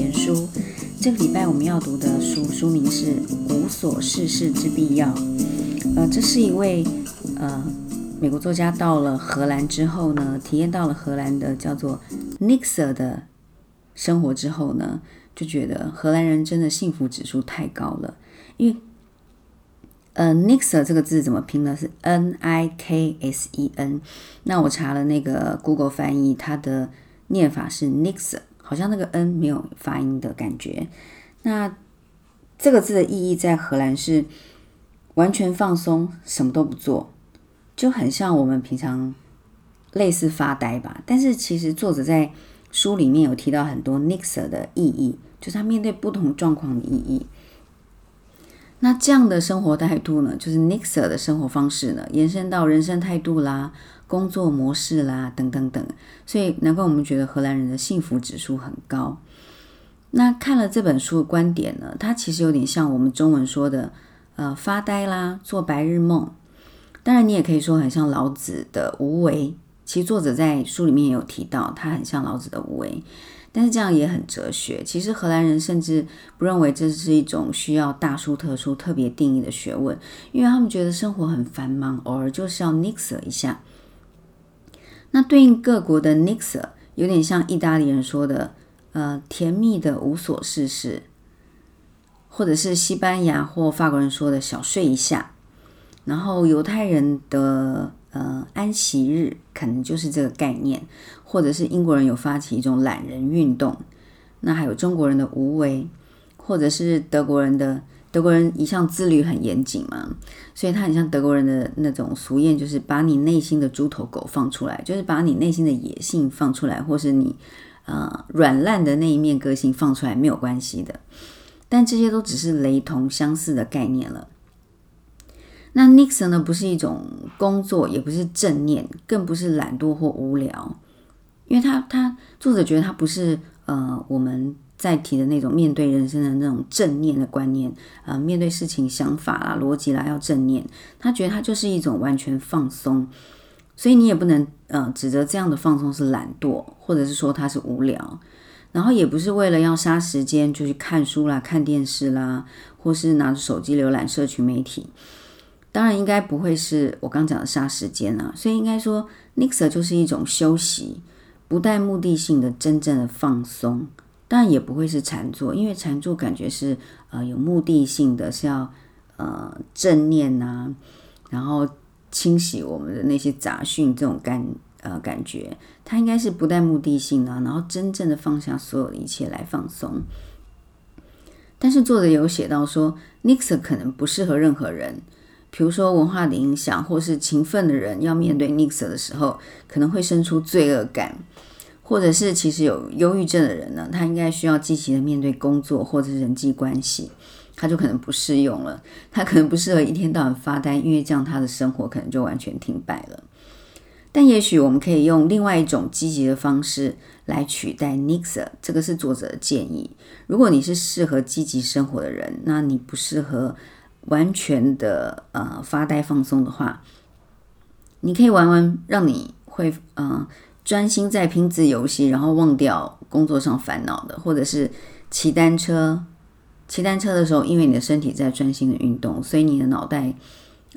闲书。这个礼拜我们要读的书，书名是《无所事事之必要》。呃，这是一位呃美国作家到了荷兰之后呢，体验到了荷兰的叫做 Nixer 的生活之后呢，就觉得荷兰人真的幸福指数太高了。因为呃，Nixer 这个字怎么拼呢？是 N I K S E N。那我查了那个 Google 翻译，它的念法是 Nixer。好像那个 n 没有发音的感觉。那这个字的意义在荷兰是完全放松，什么都不做，就很像我们平常类似发呆吧。但是其实作者在书里面有提到很多 Nixer 的意义，就是他面对不同状况的意义。那这样的生活态度呢，就是 Nixer 的生活方式呢，延伸到人生态度啦。工作模式啦，等等等，所以难怪我们觉得荷兰人的幸福指数很高。那看了这本书的观点呢，它其实有点像我们中文说的，呃，发呆啦，做白日梦。当然，你也可以说很像老子的无为。其实作者在书里面也有提到，他很像老子的无为。但是这样也很哲学。其实荷兰人甚至不认为这是一种需要大书特书、特别定义的学问，因为他们觉得生活很繁忙，偶尔就是要 nix 一下。那对应各国的 nixer 有点像意大利人说的，呃，甜蜜的无所事事，或者是西班牙或法国人说的小睡一下，然后犹太人的呃安息日可能就是这个概念，或者是英国人有发起一种懒人运动，那还有中国人的无为，或者是德国人的。德国人一向自律很严谨嘛，所以他很像德国人的那种俗谚，就是把你内心的猪头狗放出来，就是把你内心的野性放出来，或是你呃软烂的那一面个性放出来，没有关系的。但这些都只是雷同相似的概念了。那 Nixon 呢，不是一种工作，也不是正念，更不是懒惰或无聊，因为他他作者觉得他不是呃我们。在提的那种面对人生的那种正念的观念，呃，面对事情想法啦、逻辑啦要正念，他觉得他就是一种完全放松，所以你也不能呃指责这样的放松是懒惰，或者是说他是无聊，然后也不是为了要杀时间就去看书啦、看电视啦，或是拿着手机浏览社群媒体，当然应该不会是我刚讲的杀时间啊，所以应该说 Nixer 就是一种休息，不带目的性的真正的放松。当然也不会是禅坐，因为禅坐感觉是呃有目的性的，是要呃正念呐，然后清洗我们的那些杂讯这种感呃感觉，它应该是不带目的性的，然后真正的放下所有的一切来放松。但是作者有写到说，Nix 可能不适合任何人，比如说文化的影响，或是勤奋的人要面对 Nix 的时候，可能会生出罪恶感。或者是其实有忧郁症的人呢，他应该需要积极的面对工作或者是人际关系，他就可能不适用了。他可能不适合一天到晚发呆，因为这样他的生活可能就完全停摆了。但也许我们可以用另外一种积极的方式来取代 Nixer，这个是作者的建议。如果你是适合积极生活的人，那你不适合完全的呃发呆放松的话，你可以玩玩让你会嗯。专心在拼字游戏，然后忘掉工作上烦恼的，或者是骑单车。骑单车的时候，因为你的身体在专心的运动，所以你的脑袋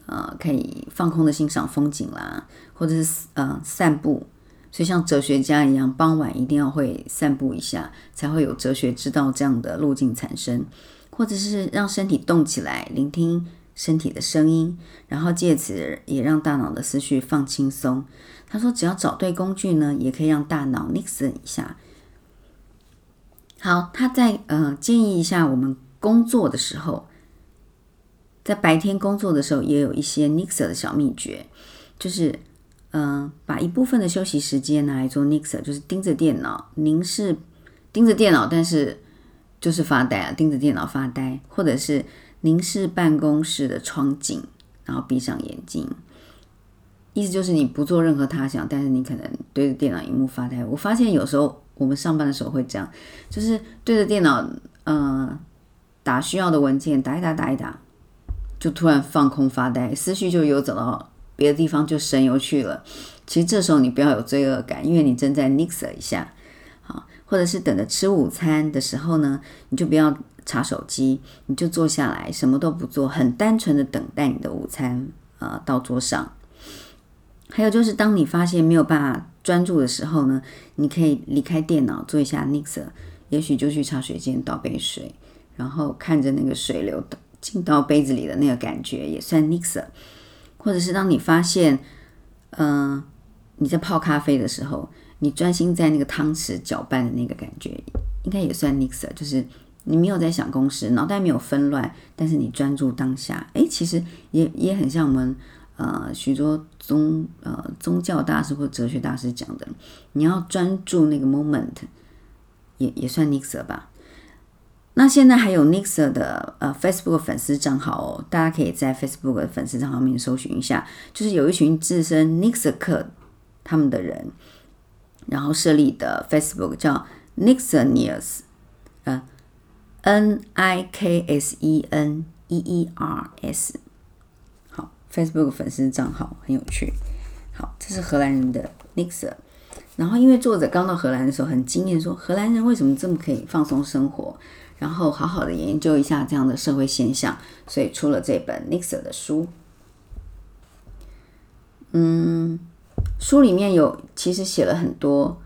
呃可以放空的欣赏风景啦，或者是呃散步。所以像哲学家一样，傍晚一定要会散步一下，才会有哲学之道这样的路径产生，或者是让身体动起来，聆听。身体的声音，然后借此也让大脑的思绪放轻松。他说，只要找对工具呢，也可以让大脑 nix 一下。好，他在呃建议一下我们工作的时候，在白天工作的时候，也有一些 nix 的小秘诀，就是嗯，把一部分的休息时间拿来做 nix，就是盯着电脑凝视，盯着电脑，但是就是发呆啊，盯着电脑发呆，或者是。凝视办公室的窗景，然后闭上眼睛，意思就是你不做任何他想，但是你可能对着电脑荧幕发呆。我发现有时候我们上班的时候会这样，就是对着电脑，呃，打需要的文件，打一打，打一打，就突然放空发呆，思绪就游走到别的地方，就神游去了。其实这时候你不要有罪恶感，因为你正在 nix 一下。或者是等着吃午餐的时候呢，你就不要查手机，你就坐下来，什么都不做，很单纯的等待你的午餐呃到桌上。还有就是，当你发现没有办法专注的时候呢，你可以离开电脑，做一下 Nixer，也许就去茶水间倒杯水，然后看着那个水流进到杯子里的那个感觉，也算 Nixer。或者是当你发现，嗯，你在泡咖啡的时候，你专心在那个汤匙搅拌的那个感觉，应该也算 Nixer，就是你没有在想公式，脑袋没有纷乱，但是你专注当下。诶，其实也也很像我们。呃，许多宗呃宗教大师或哲学大师讲的，你要专注那个 moment，也也算 Nixer 吧。那现在还有 Nixer 的呃 Facebook 粉丝账号哦，大家可以在 Facebook 粉丝账号面搜寻一下，就是有一群自称 Nixer 客他们的人，然后设立的 Facebook 叫 Nixerneers，呃，N I K S E N E E R S 好。Facebook 粉丝账号很有趣。好，这是荷兰人的 Nixon，。然后，因为作者刚到荷兰的时候很惊艳，说荷兰人为什么这么可以放松生活，然后好好的研究一下这样的社会现象，所以出了这本 Nixon 的书。嗯，书里面有其实写了很多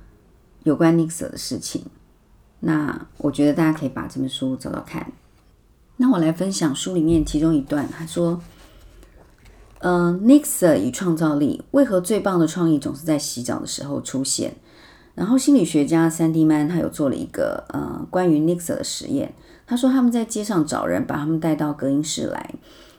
有关 Nixer 的事情。那我觉得大家可以把这本书找找看。那我来分享书里面其中一段，他说。嗯，Nixer 与创造力，为何最棒的创意总是在洗澡的时候出现？然后心理学家 Sandy Man 他有做了一个呃关于 Nixer 的实验。他说他们在街上找人，把他们带到隔音室来，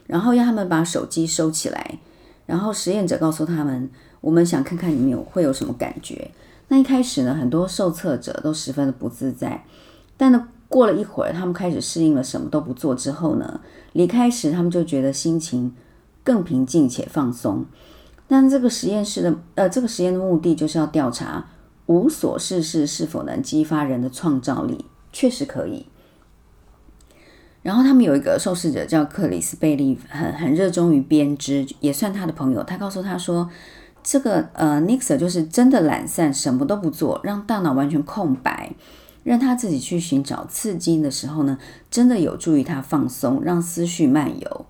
然后让他们把手机收起来。然后实验者告诉他们，我们想看看你们有会有什么感觉。那一开始呢，很多受测者都十分的不自在。但呢，过了一会儿，他们开始适应了什么都不做之后呢，离开时他们就觉得心情。更平静且放松。但这个实验室的呃，这个实验的目的就是要调查无所事事是否能激发人的创造力。确实可以。然后他们有一个受试者叫克里斯贝利，很很热衷于编织，也算他的朋友。他告诉他说，这个呃，Nixer 就是真的懒散，什么都不做，让大脑完全空白，让他自己去寻找刺激的时候呢，真的有助于他放松，让思绪漫游。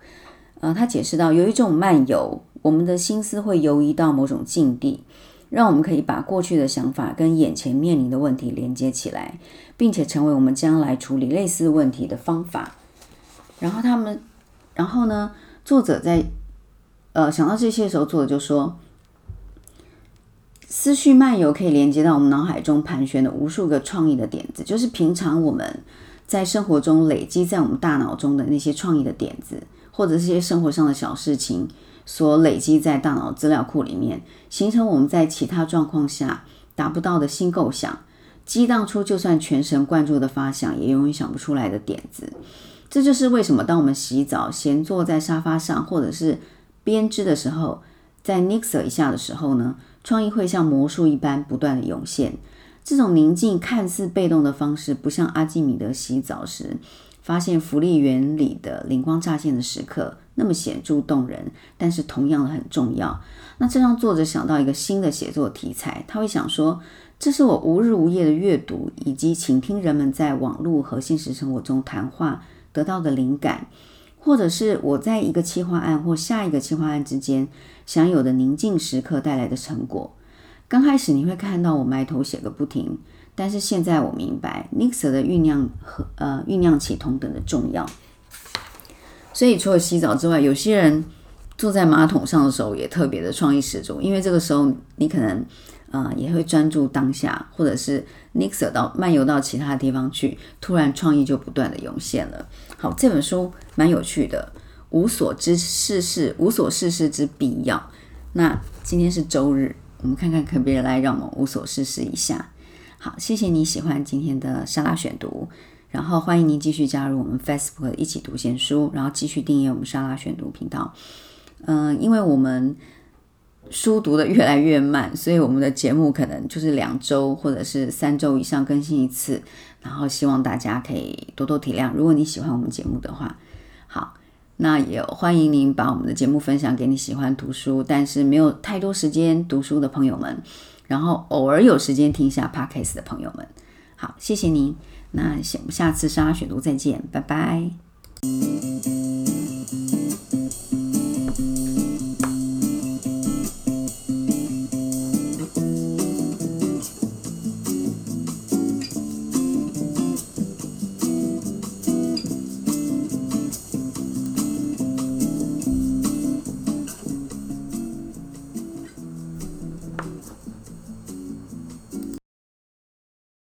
呃，他解释到，有一种漫游，我们的心思会游移到某种境地，让我们可以把过去的想法跟眼前面临的问题连接起来，并且成为我们将来处理类似问题的方法。然后他们，然后呢，作者在呃想到这些的时候，作者就说，思绪漫游可以连接到我们脑海中盘旋的无数个创意的点子，就是平常我们在生活中累积在我们大脑中的那些创意的点子。或者这些生活上的小事情所累积在大脑资料库里面，形成我们在其他状况下达不到的新构想，激荡出就算全神贯注的发想也永远想不出来的点子。这就是为什么当我们洗澡、闲坐在沙发上，或者是编织的时候，在 Nixer 一下的时候呢，创意会像魔术一般不断的涌现。这种宁静、看似被动的方式，不像阿基米德洗澡时。发现浮力原理的灵光乍现的时刻那么显著动人，但是同样的很重要。那这让作者想到一个新的写作题材，他会想说：这是我无日无夜的阅读以及倾听人们在网络和现实生活中谈话得到的灵感，或者是我在一个企划案或下一个企划案之间享有的宁静时刻带来的成果。刚开始你会看到我埋头写个不停。但是现在我明白，Nix 的酝酿和呃酝酿起同等的重要。所以除了洗澡之外，有些人坐在马桶上的时候也特别的创意十足，因为这个时候你可能呃也会专注当下，或者是 n i x e 到漫游到其他地方去，突然创意就不断的涌现了。好，这本书蛮有趣的，无所之事事，无所事事之必要。那今天是周日，我们看看可别来让我们无所事事一下。好，谢谢你喜欢今天的沙拉选读，然后欢迎您继续加入我们 Facebook 一起读闲书，然后继续订阅我们沙拉选读频道。嗯，因为我们书读的越来越慢，所以我们的节目可能就是两周或者是三周以上更新一次，然后希望大家可以多多体谅。如果你喜欢我们节目的话，好，那也欢迎您把我们的节目分享给你喜欢读书但是没有太多时间读书的朋友们。然后偶尔有时间听一下 podcast 的朋友们，好，谢谢您。那下下次莎拉选读再见，拜拜。